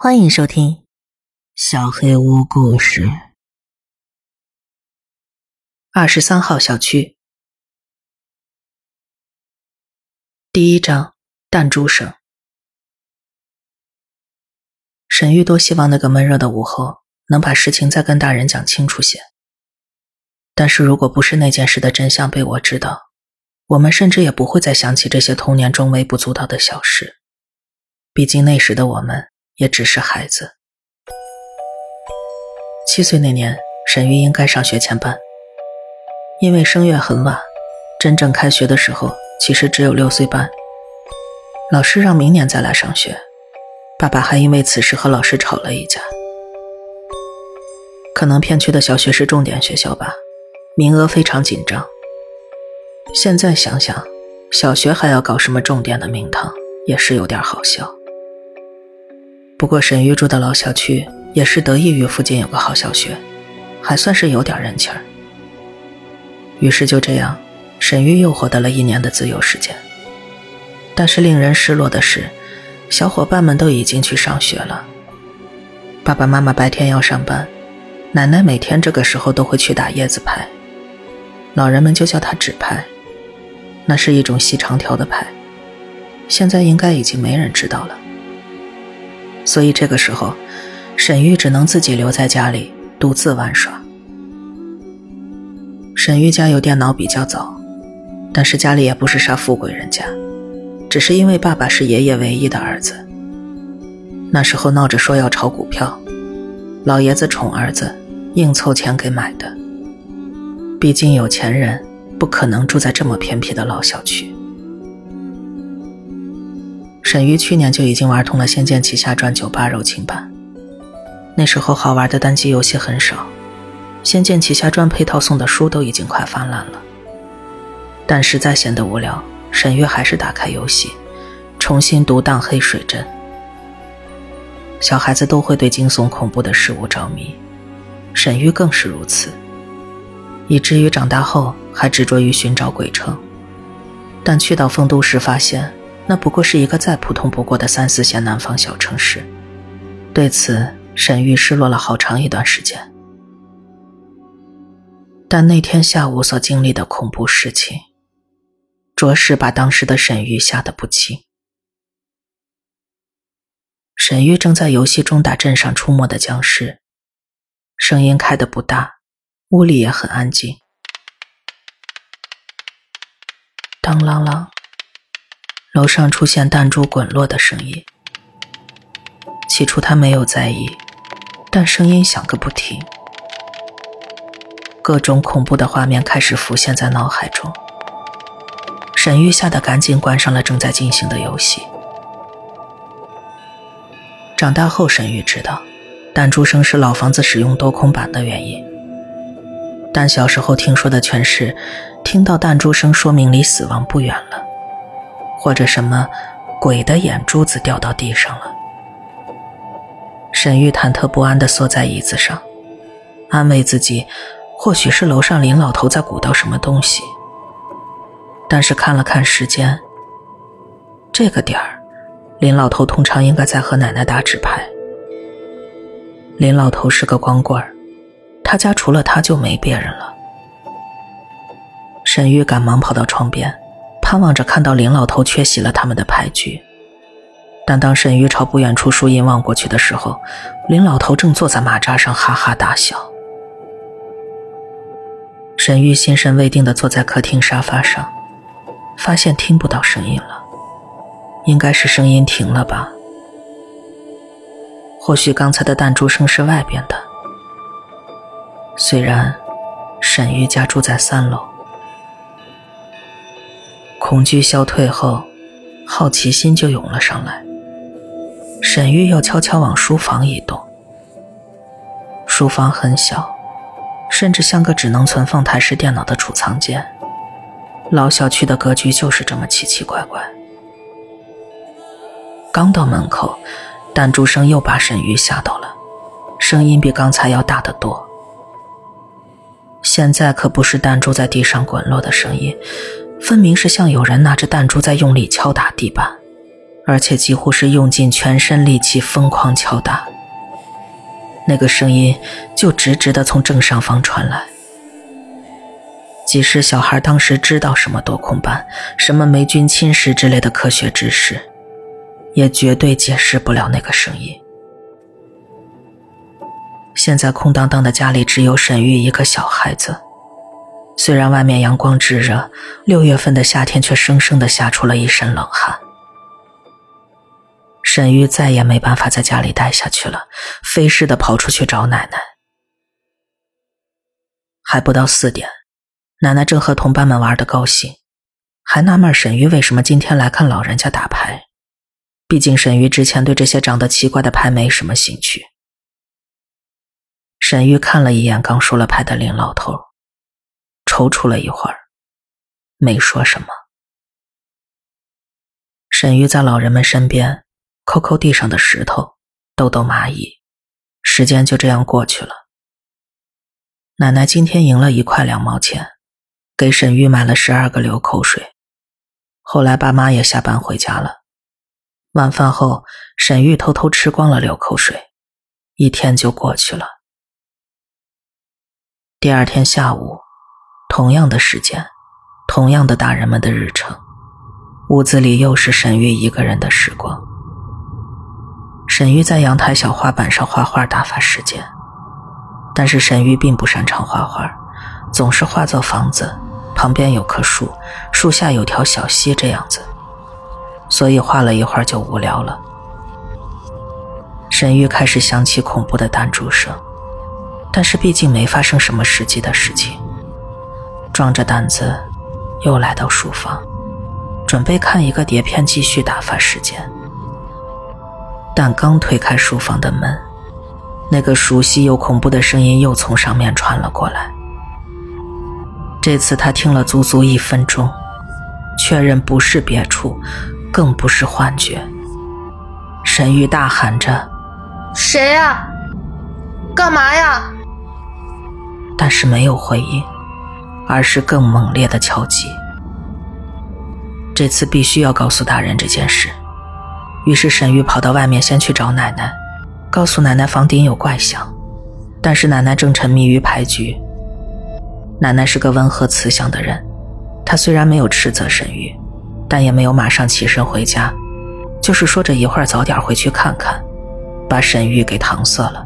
欢迎收听《小黑屋故事》二十三号小区第一章弹珠声。沈玉多希望那个闷热的午后能把事情再跟大人讲清楚些，但是如果不是那件事的真相被我知道，我们甚至也不会再想起这些童年中微不足道的小事。毕竟那时的我们。也只是孩子。七岁那年，沈玉应该上学前班，因为升月很晚，真正开学的时候其实只有六岁半。老师让明年再来上学，爸爸还因为此事和老师吵了一架。可能片区的小学是重点学校吧，名额非常紧张。现在想想，小学还要搞什么重点的名堂，也是有点好笑。不过沈玉住的老小区也是得益于附近有个好小学，还算是有点人气儿。于是就这样，沈玉又获得了一年的自由时间。但是令人失落的是，小伙伴们都已经去上学了。爸爸妈妈白天要上班，奶奶每天这个时候都会去打叶子牌，老人们就叫它纸牌，那是一种细长条的牌，现在应该已经没人知道了。所以这个时候，沈玉只能自己留在家里独自玩耍。沈玉家有电脑比较早，但是家里也不是啥富贵人家，只是因为爸爸是爷爷唯一的儿子。那时候闹着说要炒股票，老爷子宠儿子，硬凑钱给买的。毕竟有钱人不可能住在这么偏僻的老小区。沈玉去年就已经玩通了《仙剑奇侠传》九八柔情版，那时候好玩的单机游戏很少，《仙剑奇侠传》配套送的书都已经快翻烂了。但实在闲得无聊，沈玉还是打开游戏，重新读《荡黑水镇》。小孩子都会对惊悚恐怖的事物着迷，沈玉更是如此，以至于长大后还执着于寻找鬼城。但去到丰都时，发现。那不过是一个再普通不过的三四线南方小城市，对此沈玉失落了好长一段时间。但那天下午所经历的恐怖事情，着实把当时的沈玉吓得不轻。沈玉正在游戏中打镇上出没的僵尸，声音开的不大，屋里也很安静。当啷啷。楼上出现弹珠滚落的声音。起初他没有在意，但声音响个不停。各种恐怖的画面开始浮现在脑海中。沈玉吓得赶紧关上了正在进行的游戏。长大后，沈玉知道，弹珠声是老房子使用多空板的原因。但小时候听说的全是，听到弹珠声说明离死亡不远了。或者什么鬼的眼珠子掉到地上了。沈玉忐忑不安地缩在椅子上，安慰自己，或许是楼上林老头在鼓捣什么东西。但是看了看时间，这个点儿，林老头通常应该在和奶奶打纸牌。林老头是个光棍儿，他家除了他就没别人了。沈玉赶忙跑到窗边。盼望着看到林老头缺席了他们的牌局，但当沈玉朝不远处树荫望过去的时候，林老头正坐在马扎上哈哈大笑。沈玉心神未定地坐在客厅沙发上，发现听不到声音了，应该是声音停了吧？或许刚才的弹珠声是外边的。虽然沈玉家住在三楼。恐惧消退后，好奇心就涌了上来。沈玉又悄悄往书房移动。书房很小，甚至像个只能存放台式电脑的储藏间。老小区的格局就是这么奇奇怪怪。刚到门口，弹珠声又把沈玉吓到了，声音比刚才要大得多。现在可不是弹珠在地上滚落的声音。分明是像有人拿着弹珠在用力敲打地板，而且几乎是用尽全身力气疯狂敲打。那个声音就直直的从正上方传来。即使小孩当时知道什么多空斑、什么霉菌侵蚀之类的科学知识，也绝对解释不了那个声音。现在空荡荡的家里只有沈玉一个小孩子。虽然外面阳光炙热，六月份的夏天却生生的吓出了一身冷汗。沈玉再也没办法在家里待下去了，飞似的跑出去找奶奶。还不到四点，奶奶正和同伴们玩的高兴，还纳闷沈玉为什么今天来看老人家打牌。毕竟沈玉之前对这些长得奇怪的牌没什么兴趣。沈玉看了一眼刚输了牌的林老头。踌躇了一会儿，没说什么。沈玉在老人们身边抠抠地上的石头，逗逗蚂蚁，时间就这样过去了。奶奶今天赢了一块两毛钱，给沈玉买了十二个流口水。后来爸妈也下班回家了，晚饭后沈玉偷偷吃光了流口水，一天就过去了。第二天下午。同样的时间，同样的大人们的日程，屋子里又是沈玉一个人的时光。沈玉在阳台小花板上画画打发时间，但是沈玉并不擅长画画，总是画作房子旁边有棵树，树下有条小溪这样子，所以画了一会儿就无聊了。沈玉开始想起恐怖的弹珠声，但是毕竟没发生什么实际的事情。壮着胆子，又来到书房，准备看一个碟片继续打发时间。但刚推开书房的门，那个熟悉又恐怖的声音又从上面传了过来。这次他听了足足一分钟，确认不是别处，更不是幻觉。沈玉大喊着：“谁呀？干嘛呀？”但是没有回应。而是更猛烈的敲击。这次必须要告诉大人这件事，于是沈玉跑到外面先去找奶奶，告诉奶奶房顶有怪响，但是奶奶正沉迷于牌局。奶奶是个温和慈祥的人，她虽然没有斥责沈玉，但也没有马上起身回家，就是说着一会儿早点回去看看，把沈玉给搪塞了。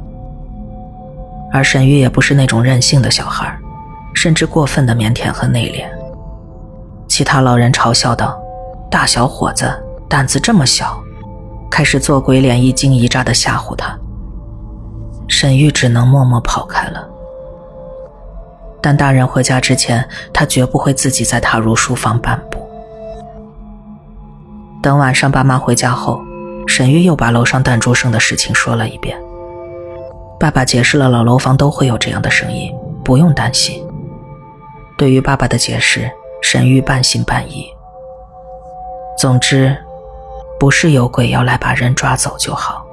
而沈玉也不是那种任性的小孩甚至过分的腼腆和内敛。其他老人嘲笑道：“大小伙子胆子这么小，开始做鬼脸，一惊一乍的吓唬他。”沈玉只能默默跑开了。但大人回家之前，他绝不会自己再踏入书房半步。等晚上爸妈回家后，沈玉又把楼上弹珠声的事情说了一遍。爸爸解释了老楼房都会有这样的声音，不用担心。对于爸爸的解释，沈玉半信半疑。总之，不是有鬼要来把人抓走就好。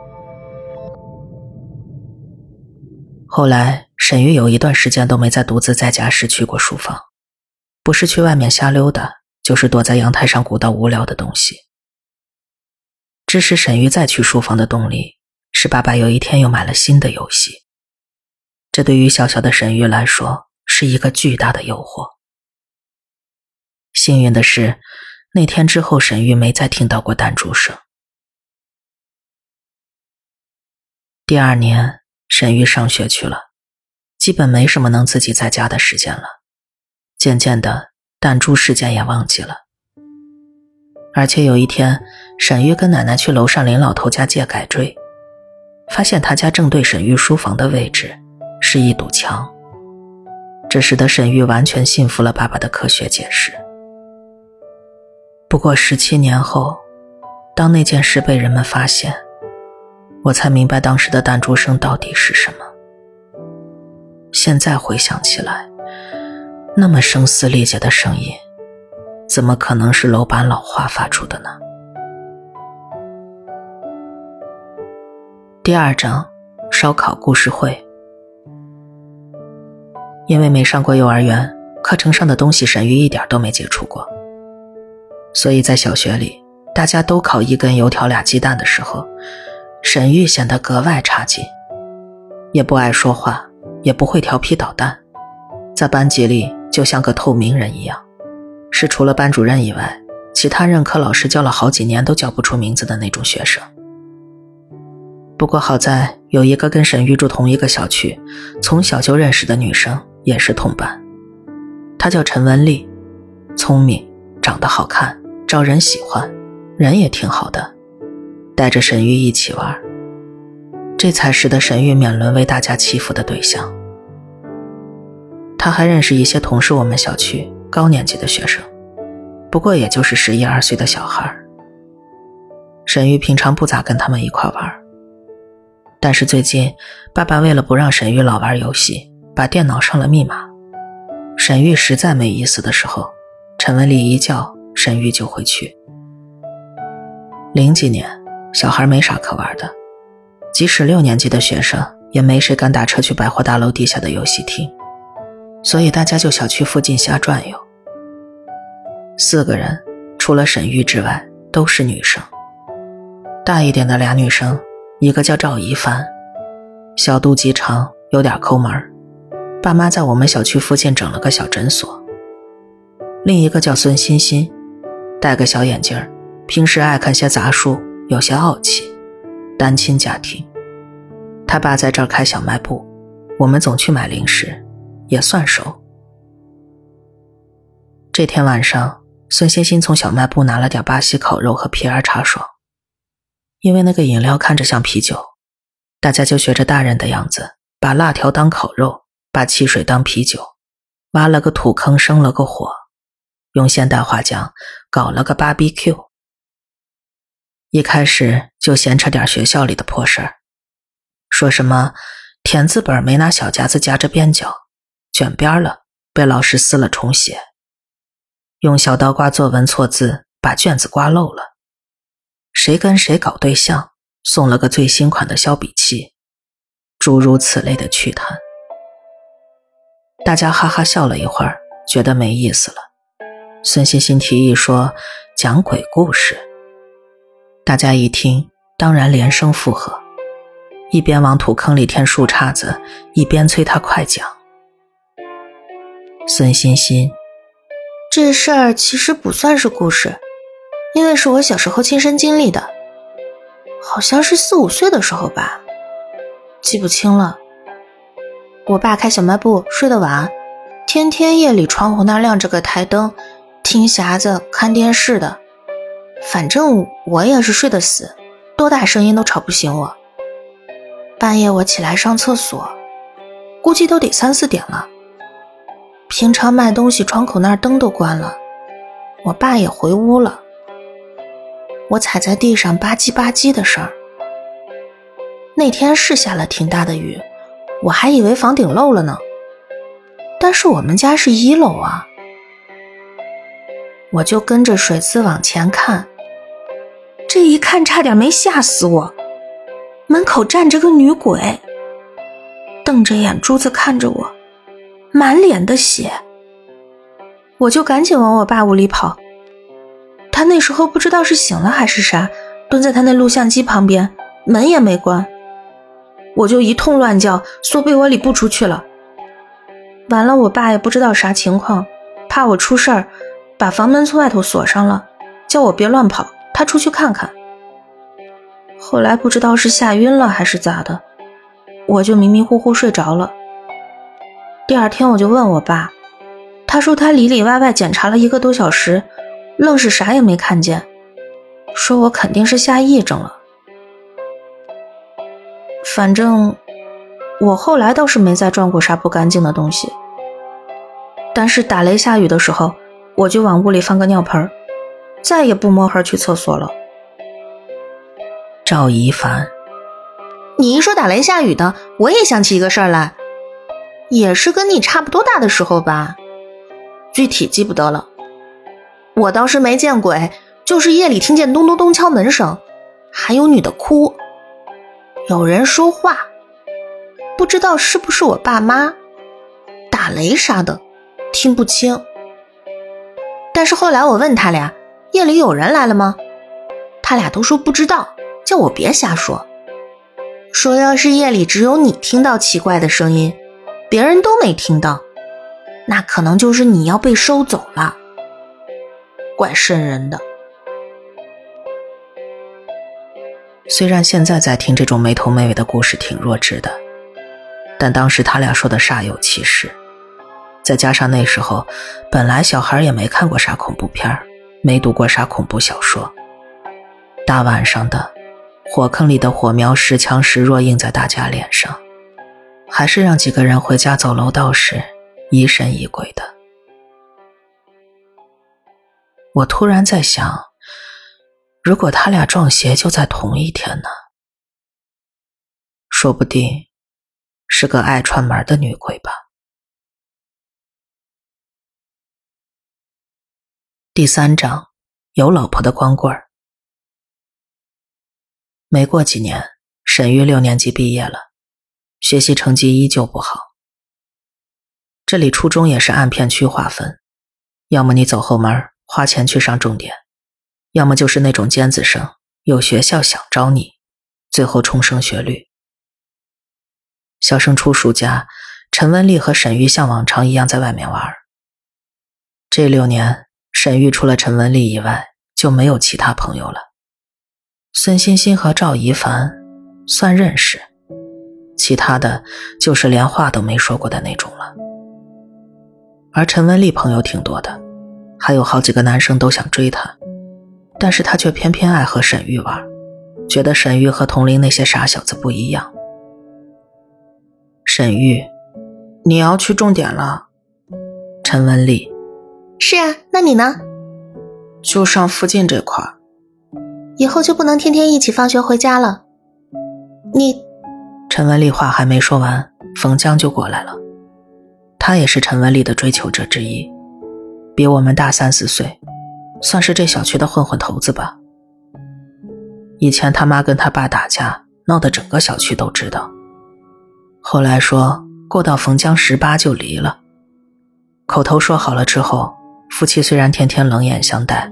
后来，沈玉有一段时间都没再独自在家时去过书房，不是去外面瞎溜达，就是躲在阳台上鼓捣无聊的东西。致使沈玉再去书房的动力，是爸爸有一天又买了新的游戏。这对于小小的沈玉来说。是一个巨大的诱惑。幸运的是，那天之后，沈玉没再听到过弹珠声。第二年，沈玉上学去了，基本没什么能自己在家的时间了。渐渐的，弹珠事件也忘记了。而且有一天，沈玉跟奶奶去楼上林老头家借改锥，发现他家正对沈玉书房的位置是一堵墙。这使得沈玉完全信服了爸爸的科学解释。不过十七年后，当那件事被人们发现，我才明白当时的弹珠声到底是什么。现在回想起来，那么声嘶力竭的声音，怎么可能是楼板老化发出的呢？第二章，烧烤故事会。因为没上过幼儿园，课程上的东西沈玉一点都没接触过，所以在小学里，大家都烤一根油条俩鸡蛋的时候，沈玉显得格外差劲，也不爱说话，也不会调皮捣蛋，在班级里就像个透明人一样，是除了班主任以外，其他任课老师教了好几年都叫不出名字的那种学生。不过好在有一个跟沈玉住同一个小区，从小就认识的女生，也是同伴，他叫陈文丽，聪明，长得好看，招人喜欢。人也挺好的，带着沈玉一起玩，这才使得沈玉免沦为大家欺负的对象。他还认识一些同是我们小区高年级的学生，不过也就是十一二岁的小孩。沈玉平常不咋跟他们一块玩，但是最近爸爸为了不让沈玉老玩游戏，把电脑上了密码。沈玉实在没意思的时候，陈文丽一叫，沈玉就会去。零几年，小孩没啥可玩的，即使六年级的学生，也没谁敢打车去百货大楼地下的游戏厅，所以大家就小区附近瞎转悠。四个人，除了沈玉之外，都是女生。大一点的俩女生，一个叫赵一帆，小肚鸡肠，有点抠门爸妈在我们小区附近整了个小诊所。另一个叫孙欣欣，戴个小眼镜。平时爱看些杂书，有些傲气，单亲家庭。他爸在这儿开小卖部，我们总去买零食，也算熟。这天晚上，孙欣欣从小卖部拿了点巴西烤肉和皮尔茶爽，因为那个饮料看着像啤酒，大家就学着大人的样子，把辣条当烤肉，把汽水当啤酒，挖了个土坑，生了个火，用现代话讲，搞了个 BBQ。一开始就闲扯点学校里的破事儿，说什么填字本没拿小夹子夹着边角，卷边了，被老师撕了重写；用小刀刮作文错字，把卷子刮漏了；谁跟谁搞对象，送了个最新款的削笔器，诸如此类的趣谈。大家哈哈笑了一会儿，觉得没意思了。孙欣欣提议说讲鬼故事。大家一听，当然连声附和，一边往土坑里填树杈子，一边催他快讲。孙欣欣，这事儿其实不算是故事，因为是我小时候亲身经历的，好像是四五岁的时候吧，记不清了。我爸开小卖部，睡得晚，天天夜里窗户那亮着个台灯，听匣子，看电视的。反正我也是睡得死，多大声音都吵不醒我。半夜我起来上厕所，估计都得三四点了。平常卖东西窗口那儿灯都关了，我爸也回屋了。我踩在地上吧唧吧唧的声儿。那天是下了挺大的雨，我还以为房顶漏了呢。但是我们家是一楼啊。我就跟着水渍往前看，这一看差点没吓死我。门口站着个女鬼，瞪着眼珠子看着我，满脸的血。我就赶紧往我爸屋里跑。他那时候不知道是醒了还是啥，蹲在他那录像机旁边，门也没关。我就一通乱叫，缩被窝里不出去了。完了，我爸也不知道啥情况，怕我出事儿。把房门从外头锁上了，叫我别乱跑，他出去看看。后来不知道是吓晕了还是咋的，我就迷迷糊糊睡着了。第二天我就问我爸，他说他里里外外检查了一个多小时，愣是啥也没看见，说我肯定是吓癔症了。反正我后来倒是没再撞过啥不干净的东西，但是打雷下雨的时候。我就往屋里放个尿盆再也不摸黑去厕所了。赵一凡，你一说打雷下雨的，我也想起一个事儿来，也是跟你差不多大的时候吧，具体记不得了。我倒是没见鬼，就是夜里听见咚咚咚敲门声，还有女的哭，有人说话，不知道是不是我爸妈，打雷啥的，听不清。但是后来我问他俩，夜里有人来了吗？他俩都说不知道，叫我别瞎说。说要是夜里只有你听到奇怪的声音，别人都没听到，那可能就是你要被收走了。怪瘆人的。虽然现在在听这种没头没尾的故事挺弱智的，但当时他俩说的煞有其事。再加上那时候，本来小孩也没看过啥恐怖片没读过啥恐怖小说。大晚上的，火坑里的火苗时强时弱映在大家脸上，还是让几个人回家走楼道时疑神疑鬼的。我突然在想。如果他俩撞邪就在同一天呢？说不定是个爱串门的女鬼吧。第三章，有老婆的光棍儿。没过几年，沈玉六年级毕业了，学习成绩依旧不好。这里初中也是按片区划分，要么你走后门花钱去上重点。要么就是那种尖子生，有学校想招你，最后冲升学率。小升初暑假，陈文丽和沈玉像往常一样在外面玩。这六年，沈玉除了陈文丽以外就没有其他朋友了。孙欣欣和赵一凡算认识，其他的就是连话都没说过的那种了。而陈文丽朋友挺多的，还有好几个男生都想追她。但是他却偏偏爱和沈玉玩，觉得沈玉和同龄那些傻小子不一样。沈玉，你要去重点了。陈文丽，是啊，那你呢？就上附近这块儿以后就不能天天一起放学回家了。你，陈文丽话还没说完，冯江就过来了。他也是陈文丽的追求者之一，比我们大三四岁。算是这小区的混混头子吧。以前他妈跟他爸打架，闹得整个小区都知道。后来说过到冯江十八就离了，口头说好了之后，夫妻虽然天天冷眼相待，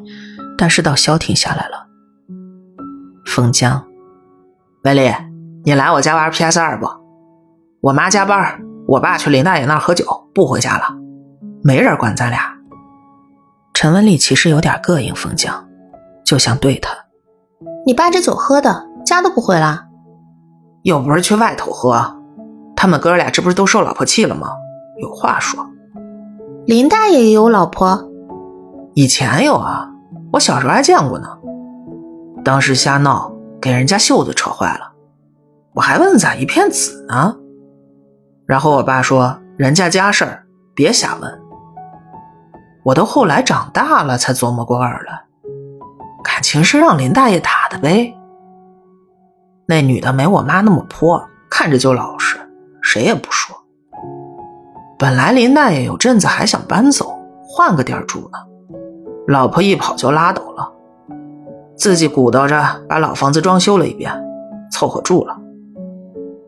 但是倒消停下来了。冯江，文丽，你来我家玩 PS 二不？我妈加班，我爸去林大爷那儿喝酒，不回家了，没人管咱俩。陈文丽其实有点膈应冯江，就想对他：“你爸这酒喝的，家都不回了，又不是去外头喝。他们哥俩这不是都受老婆气了吗？有话说。林大爷也有老婆，以前有啊，我小时候还见过呢。当时瞎闹，给人家袖子扯坏了，我还问咋一片紫呢？然后我爸说人家家事儿，别瞎问。”我都后来长大了才琢磨过味儿了，感情是让林大爷打的呗。那女的没我妈那么泼，看着就老实，谁也不说。本来林大爷有阵子还想搬走，换个地儿住呢，老婆一跑就拉倒了，自己鼓捣着把老房子装修了一遍，凑合住了。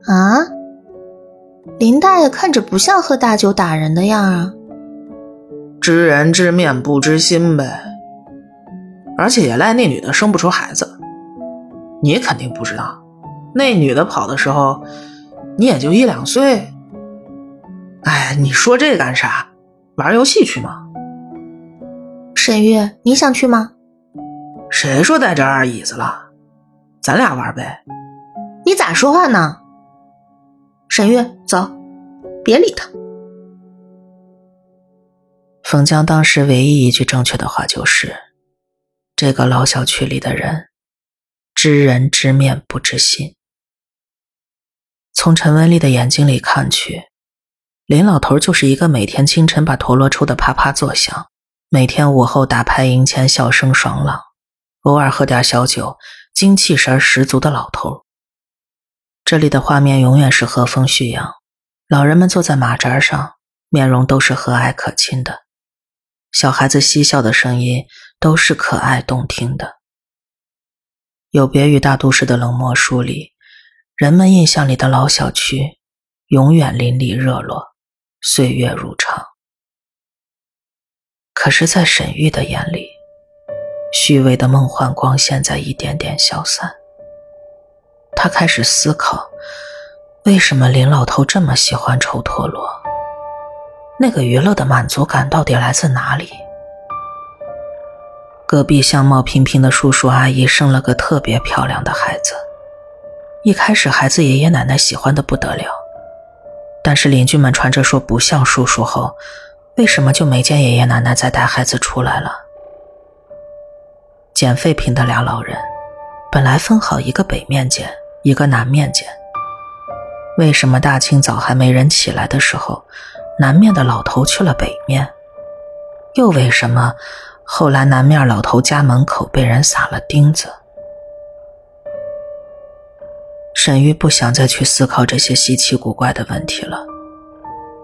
啊，林大爷看着不像喝大酒打人的样啊。知人知面不知心呗，而且也赖那女的生不出孩子。你肯定不知道，那女的跑的时候，你也就一两岁。哎，你说这干啥？玩游戏去吗？沈月，你想去吗？谁说带着二椅子了？咱俩玩呗。你咋说话呢？沈月，走，别理他。冯江当时唯一一句正确的话就是：“这个老小区里的人，知人知面不知心。”从陈文丽的眼睛里看去，林老头就是一个每天清晨把陀螺抽得啪啪作响，每天午后打牌赢钱笑声爽朗，偶尔喝点小酒精气神十足的老头。这里的画面永远是和风煦阳，老人们坐在马扎上，面容都是和蔼可亲的。小孩子嬉笑的声音都是可爱动听的，有别于大都市的冷漠疏离，人们印象里的老小区永远邻里热络，岁月如常。可是，在沈玉的眼里，虚伪的梦幻光线在一点点消散。他开始思考，为什么林老头这么喜欢抽陀螺？那个娱乐的满足感到底来自哪里？隔壁相貌平平的叔叔阿姨生了个特别漂亮的孩子，一开始孩子爷爷奶奶喜欢的不得了，但是邻居们传着说不像叔叔后，为什么就没见爷爷奶奶再带孩子出来了？捡废品的俩老人，本来分好一个北面捡，一个南面捡，为什么大清早还没人起来的时候，南面的老头去了北面？又为什么？后来，南面老头家门口被人撒了钉子。沈玉不想再去思考这些稀奇古怪的问题了。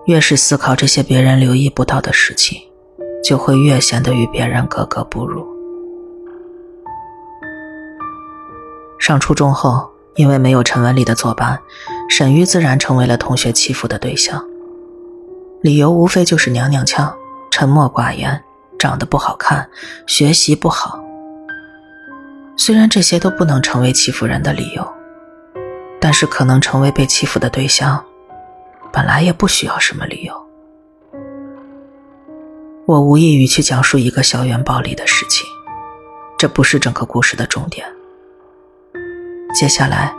越是思考这些别人留意不到的事情，就会越显得与别人格格不入。上初中后，因为没有陈文丽的作伴，沈玉自然成为了同学欺负的对象。理由无非就是娘娘腔、沉默寡言。长得不好看，学习不好。虽然这些都不能成为欺负人的理由，但是可能成为被欺负的对象，本来也不需要什么理由。我无异于去讲述一个校园暴力的事情，这不是整个故事的重点。接下来，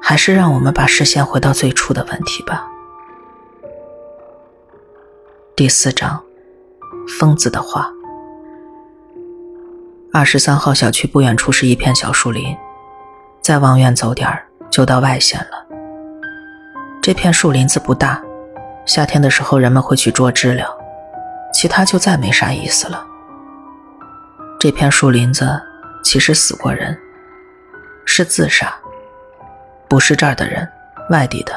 还是让我们把视线回到最初的问题吧。第四章。疯子的话。二十三号小区不远处是一片小树林，再往远走点就到外县了。这片树林子不大，夏天的时候人们会去捉知了，其他就再没啥意思了。这片树林子其实死过人，是自杀，不是这儿的人，外地的，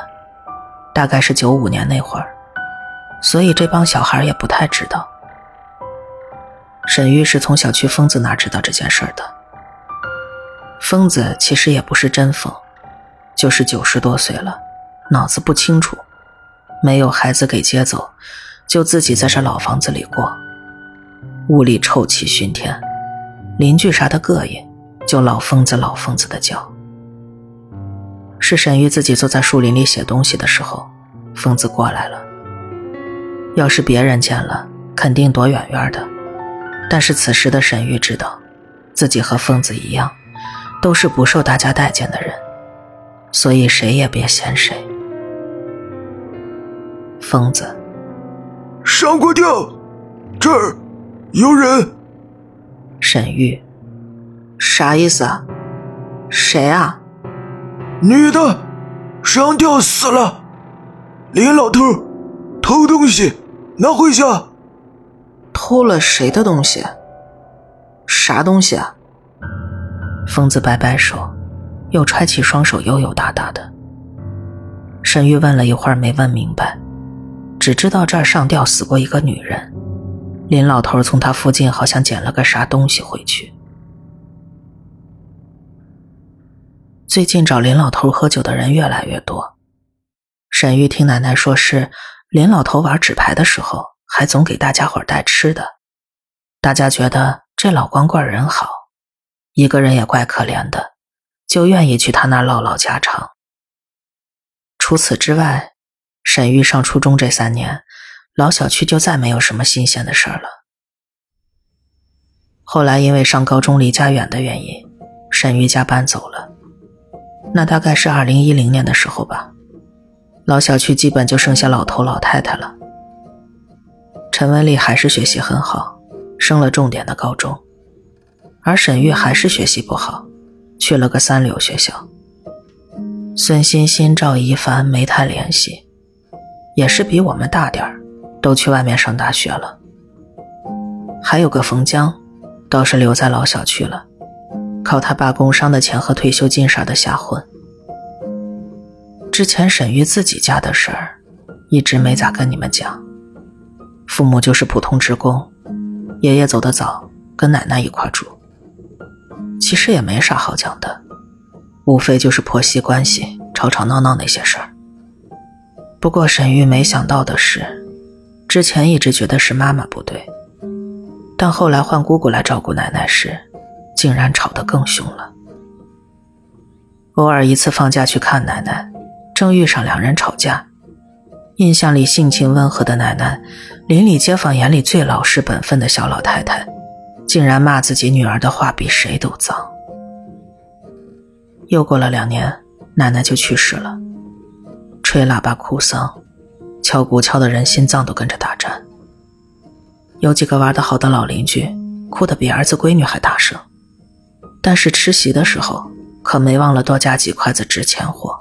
大概是九五年那会儿，所以这帮小孩也不太知道。沈玉是从小区疯子那知道这件事的。疯子其实也不是真疯，就是九十多岁了，脑子不清楚，没有孩子给接走，就自己在这老房子里过。屋里臭气熏天，邻居啥的膈应，就老疯子老疯子的叫。是沈玉自己坐在树林里写东西的时候，疯子过来了。要是别人见了，肯定躲远远的。但是此时的沈玉知道，自己和疯子一样，都是不受大家待见的人，所以谁也别嫌谁。疯子，上过吊，这儿有人。沈玉，啥意思啊？谁啊？女的，上吊死了。林老头偷东西，拿回去。偷了谁的东西？啥东西啊？疯子摆摆手，又揣起双手，悠悠哒哒的。沈玉问了一会儿，没问明白，只知道这儿上吊死过一个女人。林老头从他附近好像捡了个啥东西回去。最近找林老头喝酒的人越来越多。沈玉听奶奶说，是林老头玩纸牌的时候。还总给大家伙带吃的，大家觉得这老光棍人好，一个人也怪可怜的，就愿意去他那唠唠家常。除此之外，沈玉上初中这三年，老小区就再没有什么新鲜的事儿了。后来因为上高中离家远的原因，沈玉家搬走了，那大概是二零一零年的时候吧，老小区基本就剩下老头老太太了。陈文丽还是学习很好，升了重点的高中，而沈玉还是学习不好，去了个三流学校。孙欣欣、赵一凡没太联系，也是比我们大点儿，都去外面上大学了。还有个冯江，倒是留在老小区了，靠他爸工伤的钱和退休金啥的瞎混。之前沈玉自己家的事儿，一直没咋跟你们讲。父母就是普通职工，爷爷走得早，跟奶奶一块住。其实也没啥好讲的，无非就是婆媳关系、吵吵闹闹那些事儿。不过沈玉没想到的是，之前一直觉得是妈妈不对，但后来换姑姑来照顾奶奶时，竟然吵得更凶了。偶尔一次放假去看奶奶，正遇上两人吵架。印象里性情温和的奶奶，邻里街坊眼里最老实本分的小老太太，竟然骂自己女儿的话比谁都脏。又过了两年，奶奶就去世了。吹喇叭哭丧，敲鼓敲的人心脏都跟着打颤。有几个玩得好的老邻居，哭得比儿子闺女还大声，但是吃席的时候。可没忘了多加几筷子值钱货。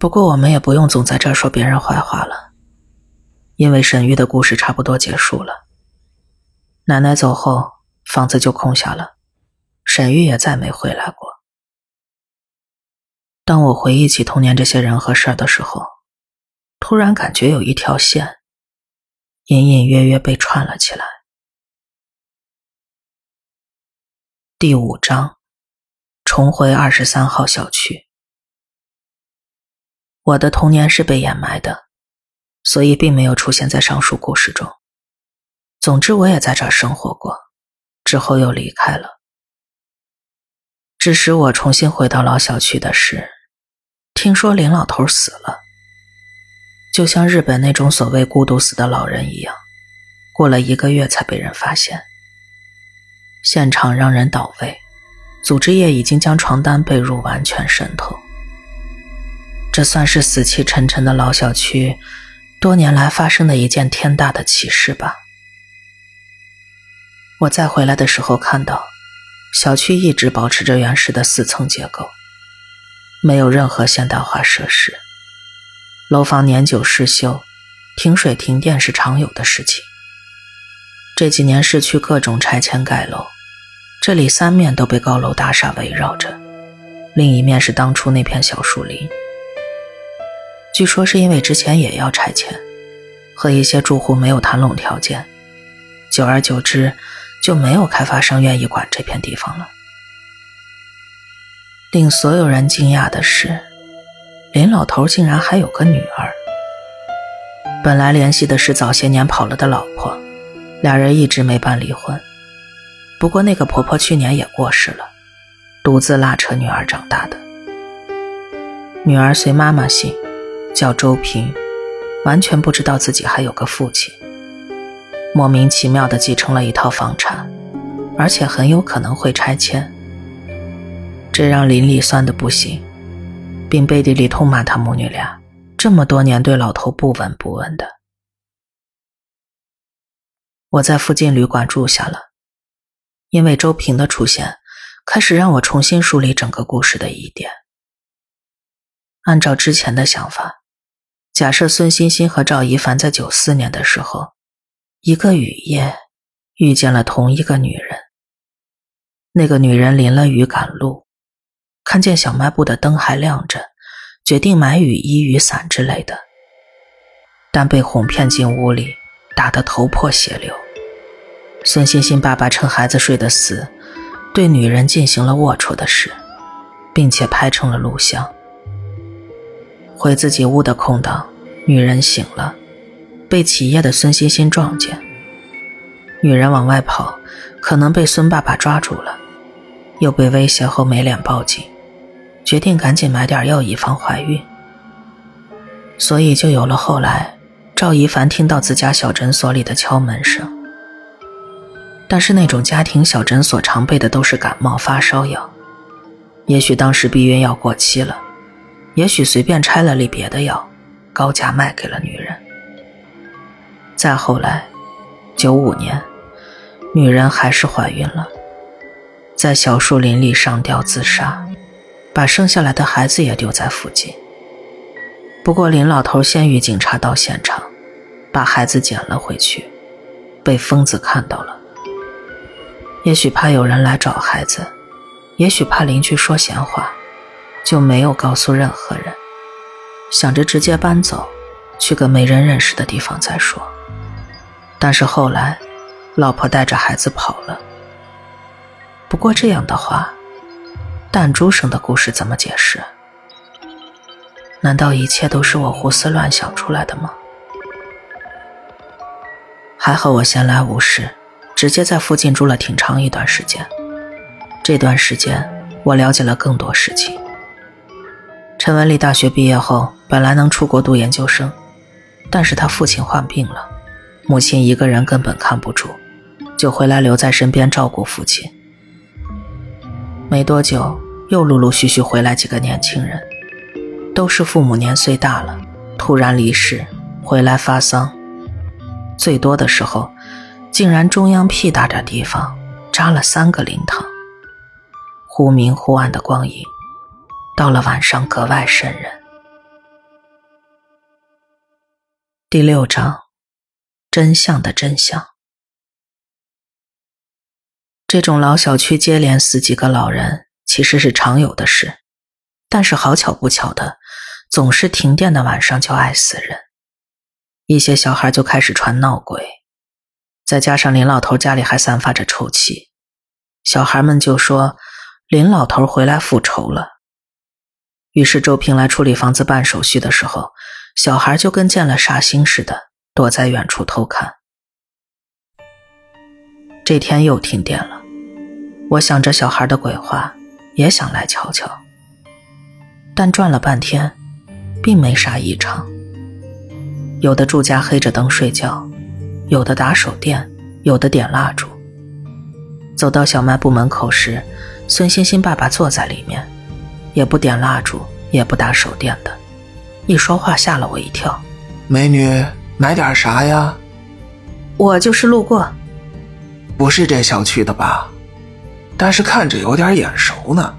不过我们也不用总在这儿说别人坏话了，因为沈玉的故事差不多结束了。奶奶走后，房子就空下了，沈玉也再没回来过。当我回忆起童年这些人和事儿的时候，突然感觉有一条线，隐隐约约被串了起来。第五章，重回二十三号小区。我的童年是被掩埋的，所以并没有出现在上述故事中。总之，我也在这儿生活过，之后又离开了。致使我重新回到老小区的是，听说林老头死了，就像日本那种所谓孤独死的老人一样，过了一个月才被人发现。现场让人倒胃，组织液已经将床单被褥完全渗透。这算是死气沉沉的老小区多年来发生的一件天大的奇事吧。我再回来的时候看到，小区一直保持着原始的四层结构，没有任何现代化设施，楼房年久失修，停水停电是常有的事情。这几年市区各种拆迁盖楼，这里三面都被高楼大厦围绕着，另一面是当初那片小树林。据说是因为之前也要拆迁，和一些住户没有谈拢条件，久而久之就没有开发商愿意管这片地方了。令所有人惊讶的是，林老头竟然还有个女儿。本来联系的是早些年跑了的老婆。俩人一直没办离婚，不过那个婆婆去年也过世了，独自拉扯女儿长大的。女儿随妈妈姓，叫周平，完全不知道自己还有个父亲，莫名其妙的继承了一套房产，而且很有可能会拆迁。这让林里酸的不行，并背地里痛骂他母女俩这么多年对老头不闻不问的。我在附近旅馆住下了，因为周平的出现，开始让我重新梳理整个故事的疑点。按照之前的想法，假设孙欣欣和赵一凡在九四年的时候，一个雨夜遇见了同一个女人。那个女人淋了雨赶路，看见小卖部的灯还亮着，决定买雨衣、雨伞之类的，但被哄骗进屋里。打得头破血流，孙欣欣爸爸趁孩子睡得死，对女人进行了龌龊的事，并且拍成了录像。回自己屋的空档，女人醒了，被起夜的孙欣欣撞见。女人往外跑，可能被孙爸爸抓住了，又被威胁后没脸报警，决定赶紧买点药以防怀孕。所以就有了后来。赵一凡听到自家小诊所里的敲门声，但是那种家庭小诊所常备的都是感冒发烧药，也许当时避孕药过期了，也许随便拆了粒别的药，高价卖给了女人。再后来，九五年，女人还是怀孕了，在小树林里上吊自杀，把生下来的孩子也丢在附近。不过林老头先与警察到现场。把孩子捡了回去，被疯子看到了。也许怕有人来找孩子，也许怕邻居说闲话，就没有告诉任何人，想着直接搬走，去个没人认识的地方再说。但是后来，老婆带着孩子跑了。不过这样的话，弹珠声的故事怎么解释？难道一切都是我胡思乱想出来的吗？还好我闲来无事，直接在附近住了挺长一段时间。这段时间，我了解了更多事情。陈文丽大学毕业后，本来能出国读研究生，但是他父亲患病了，母亲一个人根本看不住，就回来留在身边照顾父亲。没多久，又陆陆续续回来几个年轻人，都是父母年岁大了，突然离世，回来发丧。最多的时候，竟然中央屁大点地方扎了三个灵堂。忽明忽暗的光影，到了晚上格外瘆人。第六章，真相的真相。这种老小区接连死几个老人，其实是常有的事，但是好巧不巧的，总是停电的晚上就爱死人。一些小孩就开始传闹鬼，再加上林老头家里还散发着臭气，小孩们就说。林老头回来复仇了，于是周平来处理房子办手续的时候，小孩就跟见了煞星似的，躲在远处偷看。这天又停电了，我想着小孩的鬼话，也想来瞧瞧。但转了半天，并没啥异常。有的住家黑着灯睡觉，有的打手电，有的点蜡烛。走到小卖部门口时。孙欣欣爸爸坐在里面，也不点蜡烛，也不打手电的，一说话吓了我一跳。美女，买点啥呀？我就是路过，不是这小区的吧？但是看着有点眼熟呢。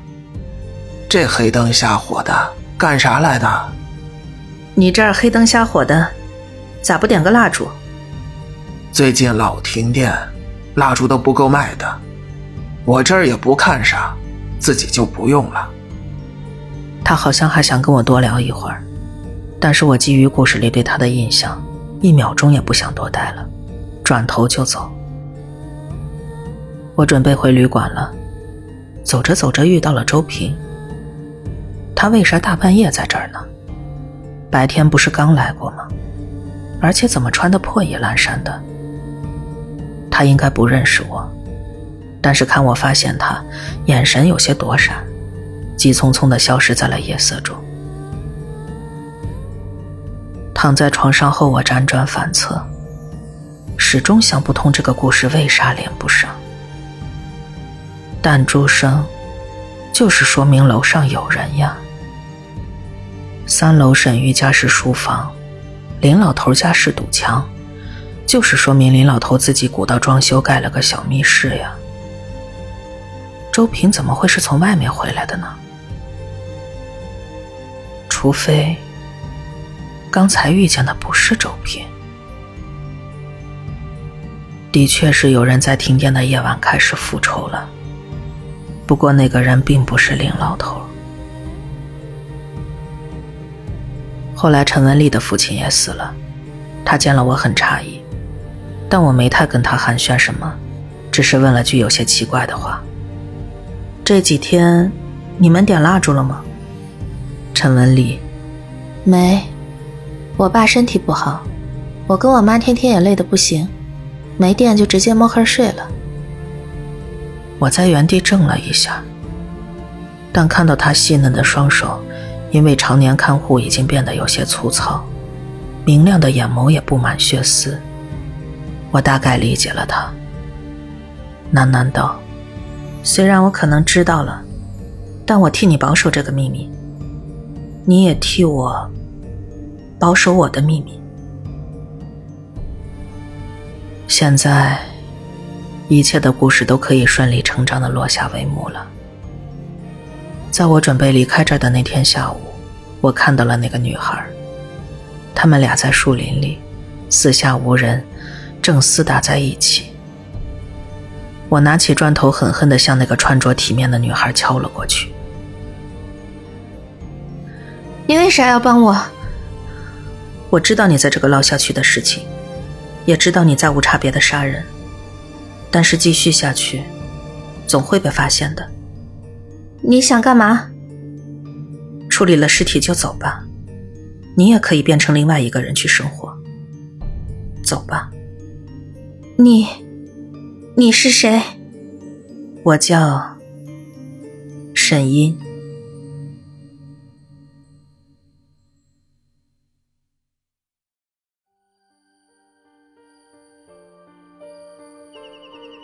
这黑灯瞎火的，干啥来的？你这儿黑灯瞎火的，咋不点个蜡烛？最近老停电，蜡烛都不够卖的。我这儿也不看啥，自己就不用了。他好像还想跟我多聊一会儿，但是我基于故事里对他的印象，一秒钟也不想多待了，转头就走。我准备回旅馆了，走着走着遇到了周平。他为啥大半夜在这儿呢？白天不是刚来过吗？而且怎么穿的破衣烂衫的？他应该不认识我。但是看我发现他眼神有些躲闪，急匆匆的消失在了夜色中。躺在床上后，我辗转反侧，始终想不通这个故事为啥连不上。弹珠声，就是说明楼上有人呀。三楼沈玉家是书房，林老头家是堵墙，就是说明林老头自己鼓捣装修盖了个小密室呀。周平怎么会是从外面回来的呢？除非刚才遇见的不是周平。的确是有人在停电的夜晚开始复仇了，不过那个人并不是林老头。后来陈文丽的父亲也死了，他见了我很诧异，但我没太跟他寒暄什么，只是问了句有些奇怪的话。这几天，你们点蜡烛了吗？陈文丽，没。我爸身体不好，我跟我妈天天也累得不行，没电就直接摸黑睡了。我在原地怔了一下，但看到他细嫩的双手，因为常年看护已经变得有些粗糙，明亮的眼眸也布满血丝，我大概理解了他，喃喃道。虽然我可能知道了，但我替你保守这个秘密。你也替我保守我的秘密。现在，一切的故事都可以顺理成章的落下帷幕了。在我准备离开这儿的那天下午，我看到了那个女孩，他们俩在树林里，四下无人，正厮打在一起。我拿起砖头，狠狠地向那个穿着体面的女孩敲了过去。你为啥要帮我？我知道你在这个老小区的事情，也知道你在无差别的杀人，但是继续下去，总会被发现的。你想干嘛？处理了尸体就走吧，你也可以变成另外一个人去生活。走吧。你。你是谁？我叫沈音。